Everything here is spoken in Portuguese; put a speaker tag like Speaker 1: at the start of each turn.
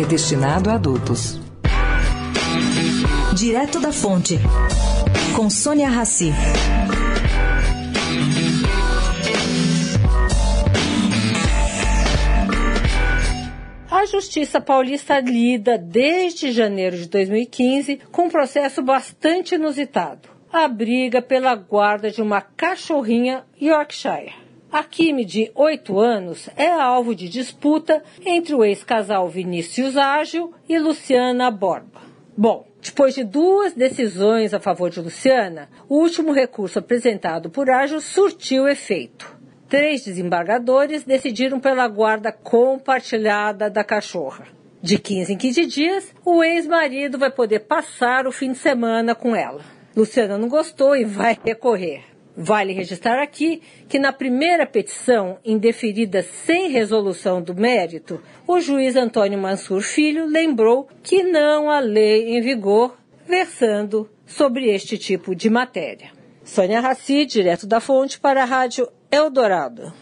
Speaker 1: é destinado a adultos.
Speaker 2: Direto da Fonte, com Sônia Rassi.
Speaker 3: A Justiça Paulista lida desde janeiro de 2015 com um processo bastante inusitado. A briga pela guarda de uma cachorrinha Yorkshire. A Kimi, de 8 anos, é alvo de disputa entre o ex-casal Vinícius Ágil e Luciana Borba. Bom, depois de duas decisões a favor de Luciana, o último recurso apresentado por Ágil surtiu efeito. Três desembargadores decidiram pela guarda compartilhada da cachorra. De 15 em 15 dias, o ex-marido vai poder passar o fim de semana com ela. Luciana não gostou e vai recorrer. Vale registrar aqui que na primeira petição, indeferida sem resolução do mérito, o juiz Antônio Mansur Filho lembrou que não há lei em vigor versando sobre este tipo de matéria. Sônia Raci, direto da fonte para a Rádio Eldorado.